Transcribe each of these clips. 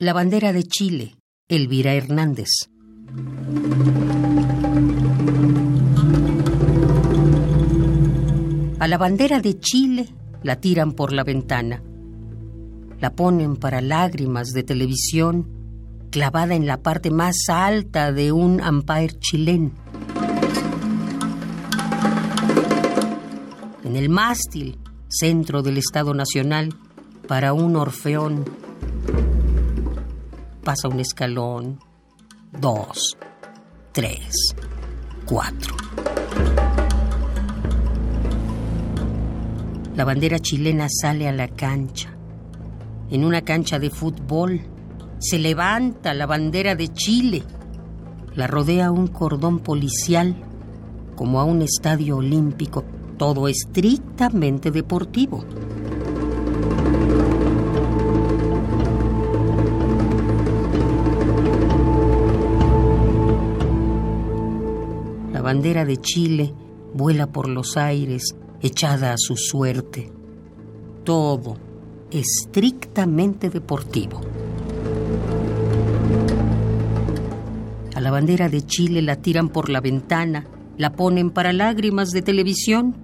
La bandera de Chile, Elvira Hernández. A la bandera de Chile la tiran por la ventana. La ponen para lágrimas de televisión, clavada en la parte más alta de un Empire chileno. En el mástil, centro del Estado Nacional, para un orfeón. Pasa un escalón, dos, tres, cuatro. La bandera chilena sale a la cancha. En una cancha de fútbol se levanta la bandera de Chile. La rodea un cordón policial como a un estadio olímpico, todo estrictamente deportivo. Bandera de Chile vuela por los aires echada a su suerte. Todo estrictamente deportivo. A la bandera de Chile la tiran por la ventana, la ponen para lágrimas de televisión,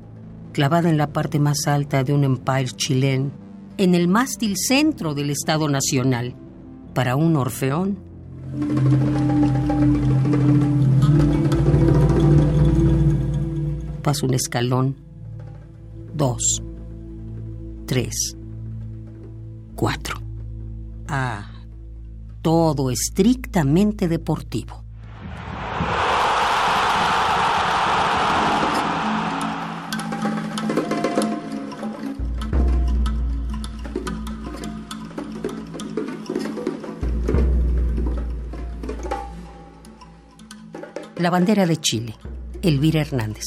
clavada en la parte más alta de un empire chileno, en el mástil centro del Estado Nacional, para un orfeón. Pasa un escalón dos, tres, cuatro. Ah, todo estrictamente deportivo. La bandera de Chile, Elvira Hernández.